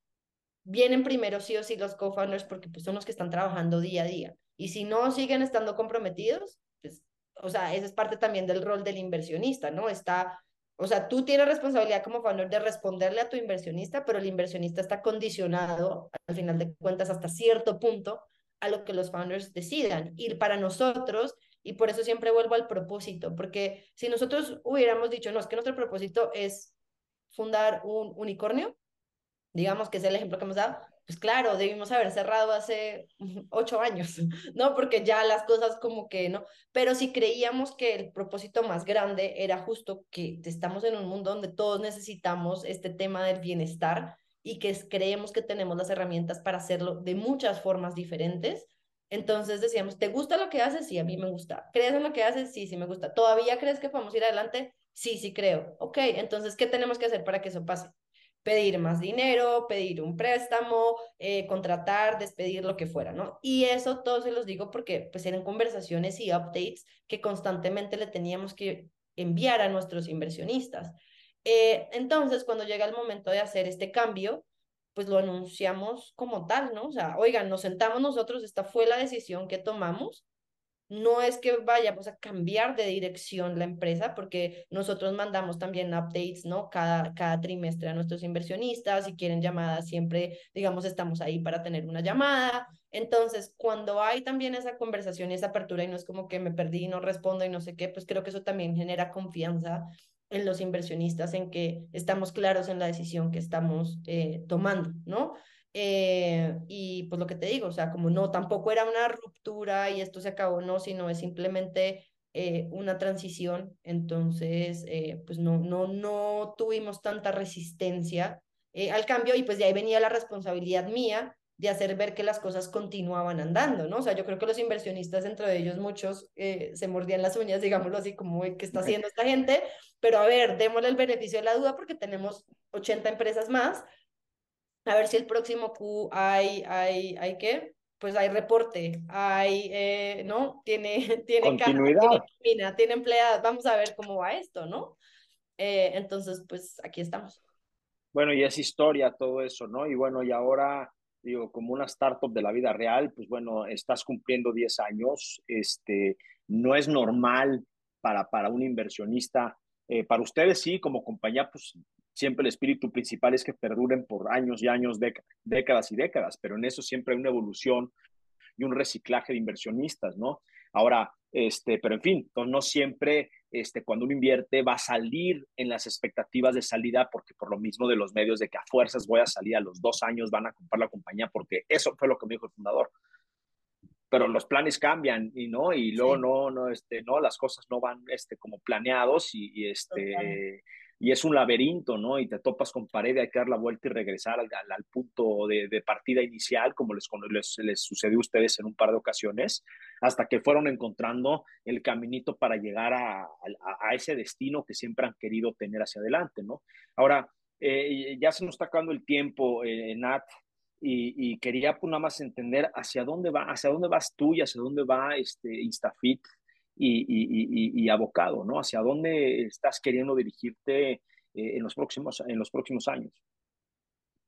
vienen primero sí o sí los co-founders porque pues, son los que están trabajando día a día. Y si no siguen estando comprometidos, pues, o sea, esa es parte también del rol del inversionista, ¿no? Está, o sea, tú tienes responsabilidad como founder de responderle a tu inversionista, pero el inversionista está condicionado, al final de cuentas, hasta cierto punto, a lo que los founders decidan. Y para nosotros, y por eso siempre vuelvo al propósito, porque si nosotros hubiéramos dicho, no, es que nuestro propósito es fundar un unicornio, digamos que es el ejemplo que hemos dado, pues claro, debimos haber cerrado hace ocho años, ¿no? Porque ya las cosas como que, ¿no? Pero si creíamos que el propósito más grande era justo que estamos en un mundo donde todos necesitamos este tema del bienestar y que creemos que tenemos las herramientas para hacerlo de muchas formas diferentes. Entonces decíamos, ¿te gusta lo que haces? Sí, a mí me gusta. ¿Crees en lo que haces? Sí, sí me gusta. ¿Todavía crees que podemos ir adelante? Sí, sí creo. Ok, entonces, ¿qué tenemos que hacer para que eso pase? Pedir más dinero, pedir un préstamo, eh, contratar, despedir, lo que fuera, ¿no? Y eso todo se los digo porque pues eran conversaciones y updates que constantemente le teníamos que enviar a nuestros inversionistas. Eh, entonces, cuando llega el momento de hacer este cambio, pues lo anunciamos como tal, ¿no? O sea, oigan, nos sentamos nosotros, esta fue la decisión que tomamos no es que vayamos a cambiar de dirección la empresa, porque nosotros mandamos también updates, ¿no? Cada, cada trimestre a nuestros inversionistas, si quieren llamadas, siempre, digamos, estamos ahí para tener una llamada. Entonces, cuando hay también esa conversación y esa apertura y no es como que me perdí y no respondo y no sé qué, pues creo que eso también genera confianza en los inversionistas, en que estamos claros en la decisión que estamos eh, tomando, ¿no? Eh, y pues lo que te digo, o sea, como no, tampoco era una ruptura y esto se acabó, no, sino es simplemente eh, una transición. Entonces, eh, pues no, no, no tuvimos tanta resistencia al cambio y pues de ahí venía la responsabilidad mía de hacer ver que las cosas continuaban andando, ¿no? O sea, yo creo que los inversionistas, dentro de ellos muchos, se mordían las uñas, digámoslo así, como, ¿qué está haciendo esta gente? Pero a ver, démosle el beneficio de la duda porque tenemos 80 empresas más a ver si el próximo Q hay, hay, hay qué, pues hay reporte, hay, eh, ¿no? Tiene, tiene Continuidad. tiene, tiene empleadas, vamos a ver cómo va esto, ¿no? Eh, entonces, pues aquí estamos. Bueno, y es historia todo eso, ¿no? Y bueno, y ahora, digo, como una startup de la vida real, pues bueno, estás cumpliendo 10 años, este, no es normal para, para un inversionista, eh, para ustedes sí, como compañía, pues siempre el espíritu principal es que perduren por años y años, décadas y décadas, pero en eso siempre hay una evolución y un reciclaje de inversionistas, ¿no? Ahora, este, pero en fin, no siempre este, cuando uno invierte va a salir en las expectativas de salida, porque por lo mismo de los medios de que a fuerzas voy a salir a los dos años, van a comprar la compañía, porque eso fue lo que me dijo el fundador. Pero los planes cambian y no, y luego no, no, este, no, las cosas no van este, como planeados y, y este, y es un laberinto, ¿no? Y te topas con pared, hay que dar la vuelta y regresar al, al, punto de, de, partida inicial, como les, les, les, sucedió a ustedes en un par de ocasiones, hasta que fueron encontrando el caminito para llegar a, a, a ese destino que siempre han querido tener hacia adelante, ¿no? Ahora, eh, ya se nos está acabando el tiempo, eh, Nat, y, y, quería pues, nada más entender hacia dónde va, hacia dónde vas tú y hacia dónde va este Instafit y, abocado, ¿no? Hacia dónde estás queriendo dirigirte eh, en, los próximos, en los próximos años.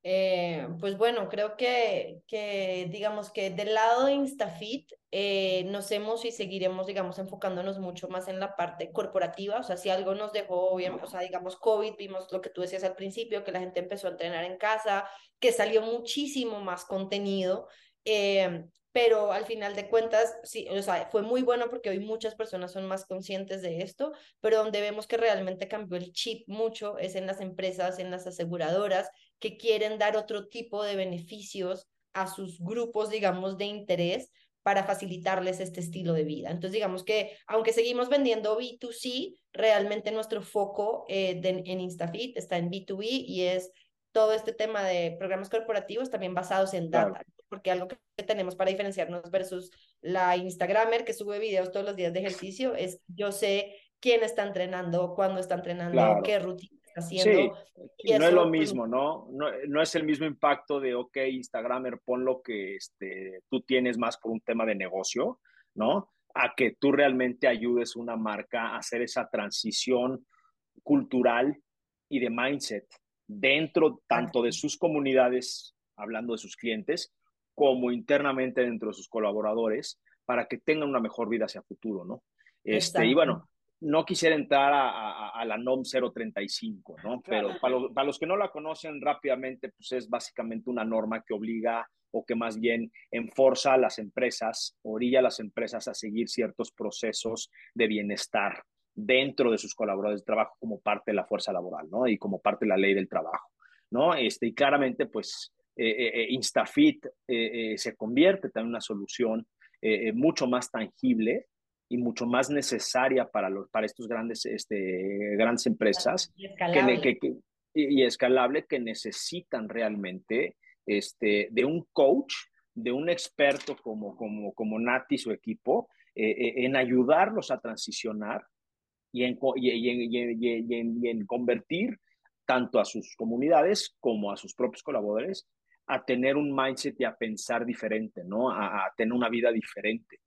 Eh, pues bueno, creo que, que, digamos que del lado de Instafit eh, nos hemos y seguiremos, digamos, enfocándonos mucho más en la parte corporativa, o sea, si algo nos dejó, o sea, digamos, COVID, vimos lo que tú decías al principio, que la gente empezó a entrenar en casa, que salió muchísimo más contenido, eh, pero al final de cuentas, sí, o sea, fue muy bueno porque hoy muchas personas son más conscientes de esto, pero donde vemos que realmente cambió el chip mucho es en las empresas, en las aseguradoras, que quieren dar otro tipo de beneficios a sus grupos, digamos, de interés para facilitarles este estilo de vida. Entonces, digamos que aunque seguimos vendiendo B2C, realmente nuestro foco eh, en Instafit está en B2B y es todo este tema de programas corporativos también basados en data porque algo que tenemos para diferenciarnos versus la Instagramer que sube videos todos los días de ejercicio es yo sé quién está entrenando, cuándo está entrenando, qué rutina está haciendo. Sí, y no es lo mismo, ¿no? ¿no? ¿no? es el mismo impacto de, ok, Instagramer, pon lo que este, tú tienes más por un tema de negocio, ¿no? A que tú realmente ayudes a una marca a hacer esa transición cultural y de mindset dentro tanto de sus comunidades, hablando de sus clientes, como internamente dentro de sus colaboradores para que tengan una mejor vida hacia futuro, ¿no? Este, y bueno, no quisiera entrar a, a, la NOM 035, ¿no? Pero para, para, los que no la conocen rápidamente, pues es básicamente una norma que obliga o que más bien enforza a las empresas, orilla a las empresas a seguir ciertos procesos de bienestar dentro de sus colaboradores de trabajo como parte de la fuerza laboral, ¿no? Y como parte de la ley del trabajo, ¿no? Este, y claramente, pues InstaFit se convierte también en una solución mucho más tangible y mucho más necesaria para, los, para estos grandes, este, grandes empresas y escalable. Que, y escalable que necesitan realmente este, de un coach, de un experto como, como, como Nati y su equipo, eh, eh, en ayudarlos a transicionar y en, y, en, convertir tanto a sus comunidades como a sus propios colaboradores a tener un mindset y a pensar diferente, ¿no? A, tener una vida diferente,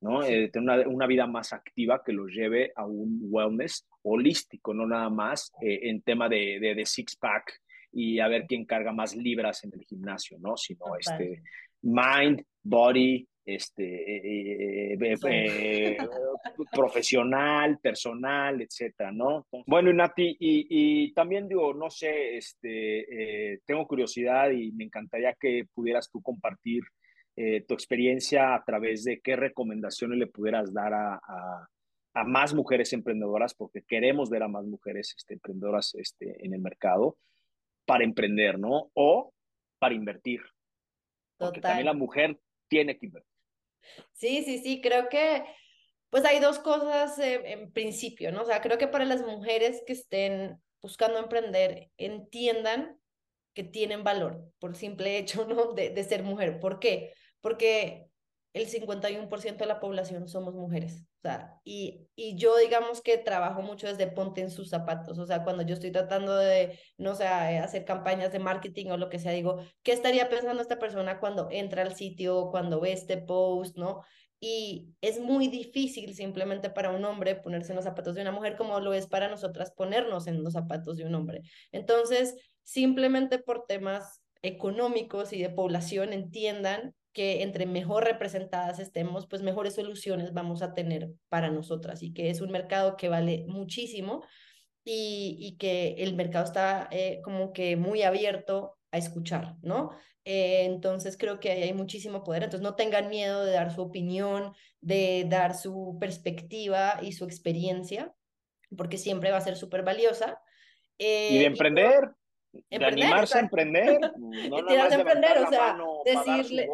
¿no? Eh, tener una, vida más activa que los lleve a un wellness holístico, no nada más en tema de, de, six-pack y a ver quién carga más libras en el gimnasio, ¿no? Sino este mind, body, este, eh, eh, eh, profesional, personal, etcétera, ¿no? Bueno, Nati, y, y, también digo, no sé, este, tengo curiosidad y me encantaría que pudieras tú compartir tu experiencia a través de qué recomendaciones le pudieras dar a, a, más mujeres emprendedoras, porque queremos ver a más mujeres este, emprendedoras este, en el mercado para emprender, ¿no? O para invertir. Porque también la mujer tiene que. Sí, sí, sí, creo que pues hay dos cosas en principio, ¿no? O sea, creo que para las mujeres que estén buscando emprender, entiendan que tienen valor por simple hecho, ¿no? De, de ser mujer. ¿Por qué? Porque el 51% de la población somos mujeres. O sea, y, y yo digamos que trabajo mucho desde ponte en sus zapatos. O sea, cuando yo estoy tratando de, no sé, hacer campañas de marketing o lo que sea, digo, ¿qué estaría pensando esta persona cuando entra al sitio, cuando ve este post, ¿no? Y es muy difícil simplemente para un hombre ponerse en los zapatos de una mujer como lo es para nosotras ponernos en los zapatos de un hombre. Entonces, simplemente por temas económicos y de población entiendan que entre mejor representadas estemos, pues mejores soluciones vamos a tener para nosotras y que es un mercado que vale muchísimo y, y que el mercado está eh, como que muy abierto a escuchar, ¿no? Eh, entonces creo que ahí hay muchísimo poder, entonces no tengan miedo de dar su opinión, de dar su perspectiva y su experiencia, porque siempre va a ser súper valiosa. y de eh, emprender de animarse a emprender. No nada más emprender, o sea, decirle.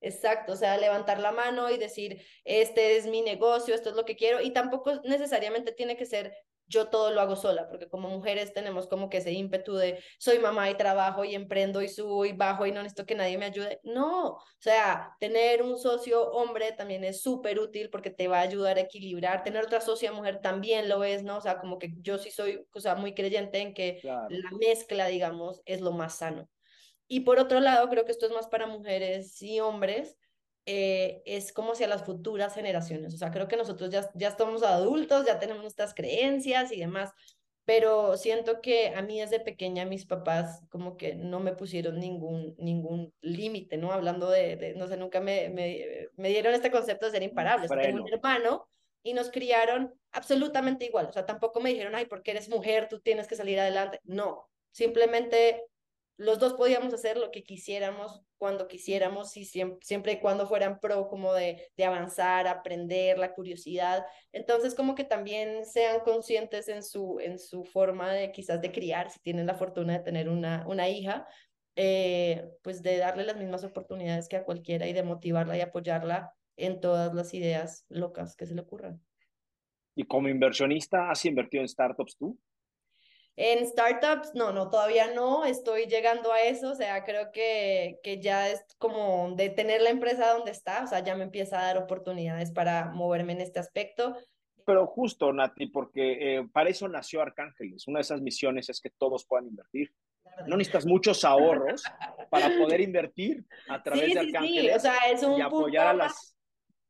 Exacto, o sea, levantar la mano y decir, este es mi negocio, esto es lo que quiero, y tampoco necesariamente tiene que ser yo todo lo hago sola, porque como mujeres tenemos como que ese ímpetu de soy mamá y trabajo y emprendo y subo y bajo y no necesito que nadie me ayude. No, o sea, tener un socio hombre también es súper útil porque te va a ayudar a equilibrar. Tener otra socia mujer también lo es, ¿no? O sea, como que yo sí soy, o sea, muy creyente en que la mezcla, digamos, es lo más sano. Y por otro lado, creo que esto es más para mujeres y hombres, eh, es como hacia las futuras generaciones. O sea, creo que nosotros ya, ya estamos adultos, ya tenemos nuestras creencias y demás, pero siento que a mí desde pequeña mis papás como que no me pusieron ningún, ningún límite, ¿no? Hablando de, no sé, nunca me, me, me, dieron este concepto de ser imparables. Tengo un hermano y nos criaron absolutamente igual. O sea, tampoco me dijeron, ay, porque eres mujer, tú tienes que salir adelante. No, simplemente los dos podíamos hacer lo que quisiéramos cuando quisiéramos y siempre, y cuando fueran pro como de, de avanzar, aprender, la curiosidad. Entonces como que también sean conscientes en su, en su forma de quizás de criar, si tienen la fortuna de tener una, una hija, eh, pues de darle las mismas oportunidades que a cualquiera y de motivarla y apoyarla en todas las ideas locas que se le ocurran. ¿Y como inversionista has invertido en startups tú? En startups, no, no, todavía no, estoy llegando a eso, o sea, creo que, que ya es como de tener la empresa donde está, o sea, ya me empieza a dar oportunidades para moverme en este aspecto. Pero justo, Nati, porque eh, para eso nació Arcángeles. Una de esas misiones es que todos puedan invertir. No necesitas muchos ahorros para poder invertir a través de Arcángeles sí, o sea, es un y apoyar a las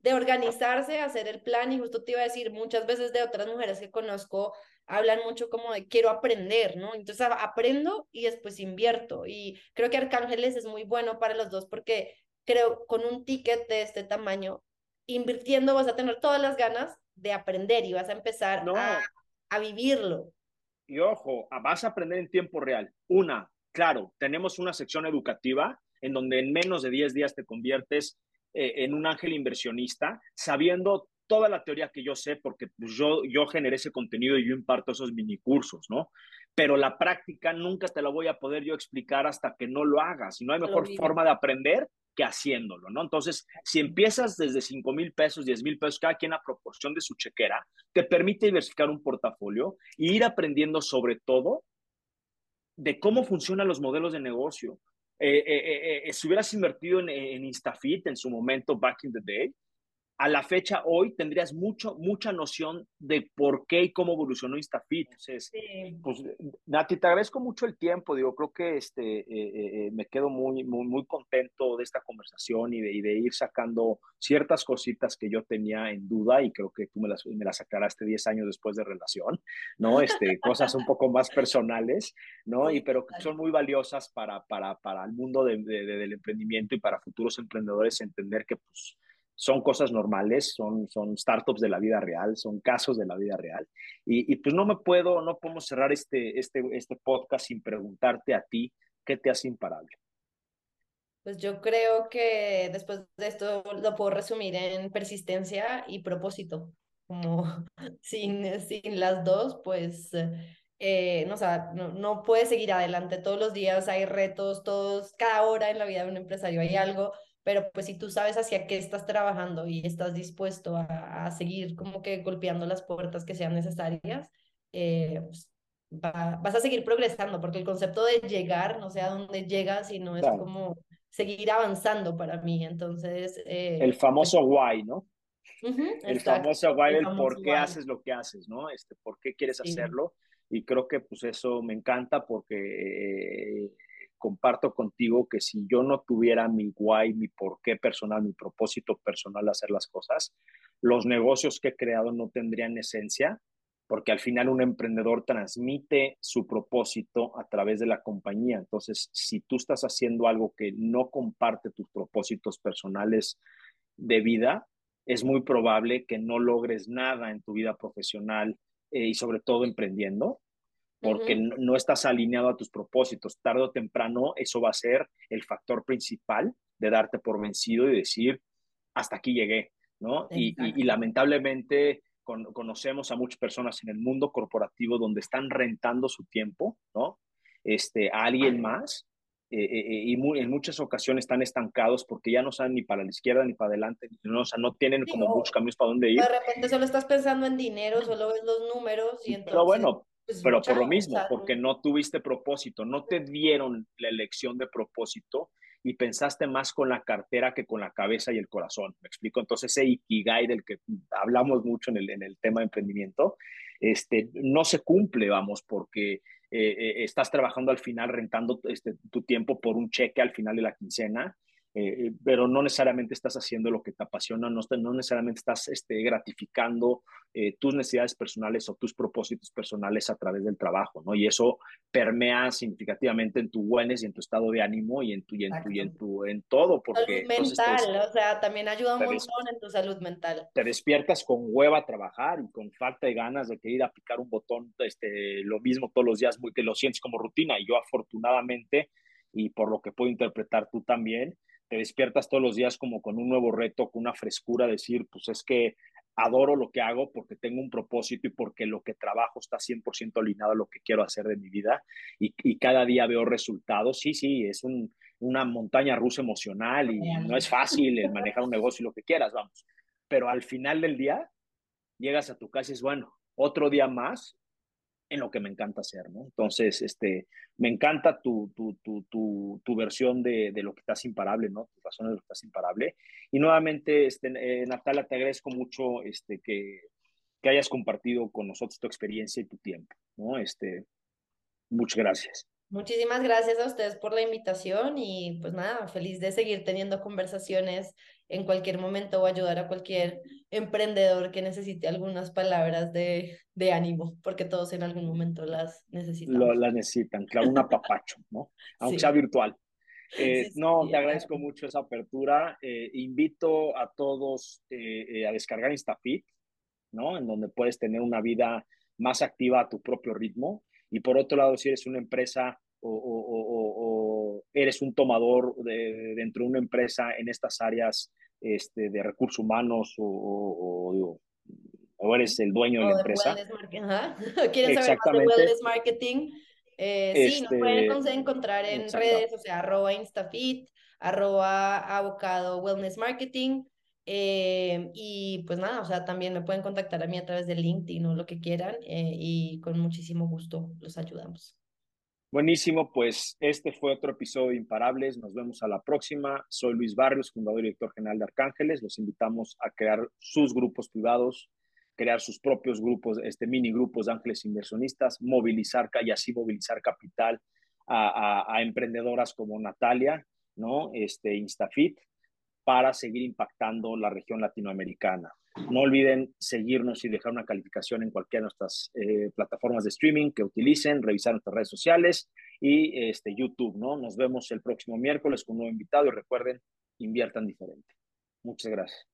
de organizarse, hacer el plan y justo te iba a decir muchas veces de otras mujeres que conozco hablan mucho como de quiero aprender, ¿no? Entonces aprendo y después invierto. Y creo que Arcángeles es muy bueno para los dos porque creo con un ticket de este tamaño, invirtiendo vas a tener todas las ganas de aprender y vas a empezar a, a vivirlo. Y ojo, vas a aprender en tiempo real. Una, claro, tenemos una sección educativa en donde en menos de 10 días te conviertes eh, en un ángel inversionista, sabiendo toda la teoría que yo sé, porque pues, yo, yo generé ese contenido y yo imparto esos mini cursos, ¿no? pero la práctica nunca te la voy a poder yo explicar hasta que no lo hagas. Y no hay mejor forma de aprender que haciéndolo, ¿no? Entonces, si empiezas desde 5 mil pesos, 10 mil pesos, cada quien a proporción de su chequera, te permite diversificar un portafolio e ir aprendiendo sobre todo de cómo funcionan los modelos de negocio. Eh, eh, eh, si hubieras invertido en Instafit en su momento, back in the day, a la fecha hoy tendrías mucho, mucha noción de por qué y cómo evolucionó Instafit. Entonces, pues, Nati, te agradezco mucho el tiempo. Digo, creo que este, eh, eh, eh, me quedo muy, muy, muy contento de esta conversación y de, de, ir sacando ciertas cositas que yo tenía en duda y creo que tú me las, me las aclaraste 10 años después de relación, ¿no? Este, cosas un poco más personales, ¿no? Y pero que son muy valiosas para, para, para el mundo de, de, del emprendimiento y para futuros emprendedores entender que, pues, son cosas normales, son, son startups de la vida real, son casos de la vida real. Y, y, pues no me puedo, no podemos cerrar este, este, este podcast sin preguntarte a ti qué te hace imparable. Pues yo creo que después de esto lo puedo resumir en persistencia y propósito. Como sin, sin las dos, pues eh, no, o sea, no, no puedes seguir adelante. Todos los días hay retos, todos, cada hora en la vida de un empresario hay algo pero pues si tú sabes hacia qué estás trabajando y estás dispuesto a, a seguir como que golpeando las puertas que sean necesarias, eh, pues va, vas a seguir progresando, porque el concepto de llegar, no sé a dónde llegas, sino es claro. como seguir avanzando para mí. Entonces... Eh, el famoso pues, why, ¿no? Uh -huh, el exacto. famoso why, el, por qué why. haces lo que haces, ¿no? Este, por qué quieres sí. hacerlo. Y creo que pues eso me encanta porque eh, comparto contigo que si yo no tuviera mi why, mi porqué personal, mi propósito personal de hacer las cosas, los negocios que he creado no tendrían esencia, porque al final un emprendedor transmite su propósito a través de la compañía. Entonces, si tú estás haciendo algo que no comparte tus propósitos personales de vida, es muy probable que no logres nada en tu vida profesional eh, y sobre todo emprendiendo, porque uh -huh. no estás alineado a tus propósitos. Tarde o temprano eso va a ser el factor principal de darte por vencido y decir, hasta aquí llegué, ¿no? Y, y, y, lamentablemente con, conocemos a muchas personas en el mundo corporativo donde están rentando su tiempo, ¿no? Este, a alguien más. Eh, eh, y muy, en muchas ocasiones están estancados porque ya no saben ni para la izquierda ni para adelante, no, o sea, no tienen como muchos caminos para dónde ir. De repente solo estás pensando en dinero, solo ves los números y entonces... Pero bueno, pues pero por lo mismo, porque no tuviste propósito, no te dieron la elección de propósito y pensaste más con la cartera que con la cabeza y el corazón. ¿Me explico? Entonces ese Ikigai del que hablamos mucho en el, en el tema de emprendimiento, este, no se cumple, vamos, porque eh, eh, estás trabajando al final rentando este, tu tiempo por un cheque al final de la quincena eh, pero no necesariamente estás haciendo lo que te apasiona, no, no necesariamente estás este, gratificando eh, tus necesidades personales o tus propósitos personales a través del trabajo, ¿no? Y eso permea significativamente en tu wellness y en tu estado de ánimo y en tu, y en, tu, y en, tu, en todo. Porque, salud mental, entonces, o sea, también ayuda un montón en tu salud mental. Te despiertas con hueva a trabajar y con falta de ganas de que ir a picar un botón, este, lo mismo todos los días, muy, que lo sientes como rutina. Y yo afortunadamente, y por lo que puedo interpretar tú también, te despiertas todos los días como con un nuevo reto, con una frescura, decir, pues es que adoro lo que hago porque tengo un propósito y porque lo que trabajo está 100% alineado a lo que quiero hacer de mi vida y, y cada día veo resultados. Sí, sí, es un, una montaña rusa emocional y no es fácil el manejar un negocio y lo que quieras, vamos. Pero al final del día, llegas a tu casa y es bueno, otro día más en lo que me encanta hacer, ¿no? Entonces, este, me encanta tu, tu, tu, tu, tu versión de, de, lo que estás imparable, ¿no? Tus razones de lo que estás imparable. Y nuevamente, este, eh, Natalia, te agradezco mucho este, que, que hayas compartido con nosotros tu experiencia y tu tiempo, ¿no? Este, muchas gracias. Muchísimas gracias a ustedes por la invitación y pues nada, feliz de seguir teniendo conversaciones en cualquier momento o ayudar a cualquier emprendedor que necesite algunas palabras de, de ánimo, porque todos en algún momento las necesitan. Las necesitan, claro, un apapacho, ¿no? Aunque sí. sea virtual. Eh, sí, no, te agradezco mucho esa apertura. Eh, invito a todos eh, a descargar InstaFit, ¿no? En donde puedes tener una vida más activa a tu propio ritmo y por otro lado, si eres una empresa o, o, o, o eres un tomador de, dentro de una empresa en estas áreas este, de recursos humanos o, o eres el dueño de la empresa. ¿Quieren saber más de wellness marketing? Eh, sí, nos pueden este, encontrar en redes, o sea, arroba instafit, arroba abocado wellness marketing. Eh, y pues nada, o sea, también me pueden contactar a mí a través de LinkedIn o lo que quieran eh, y con muchísimo gusto los ayudamos. Buenísimo, pues este fue otro episodio de Imparables. Nos vemos a la próxima. Soy Luis Barrios, fundador y director general de Arcángeles. Los invitamos a crear sus grupos privados, crear sus propios grupos, este mini grupos de ángeles inversionistas, movilizar y así movilizar capital a, a emprendedoras como Natalia, ¿no? Este Instafit para seguir impactando la región latinoamericana. No olviden seguirnos y dejar una calificación en cualquiera de nuestras eh, plataformas de streaming que utilicen, revisar nuestras redes sociales y este, YouTube, ¿no? Nos vemos el próximo miércoles con un nuevo invitado y recuerden, inviertan diferente. Muchas gracias.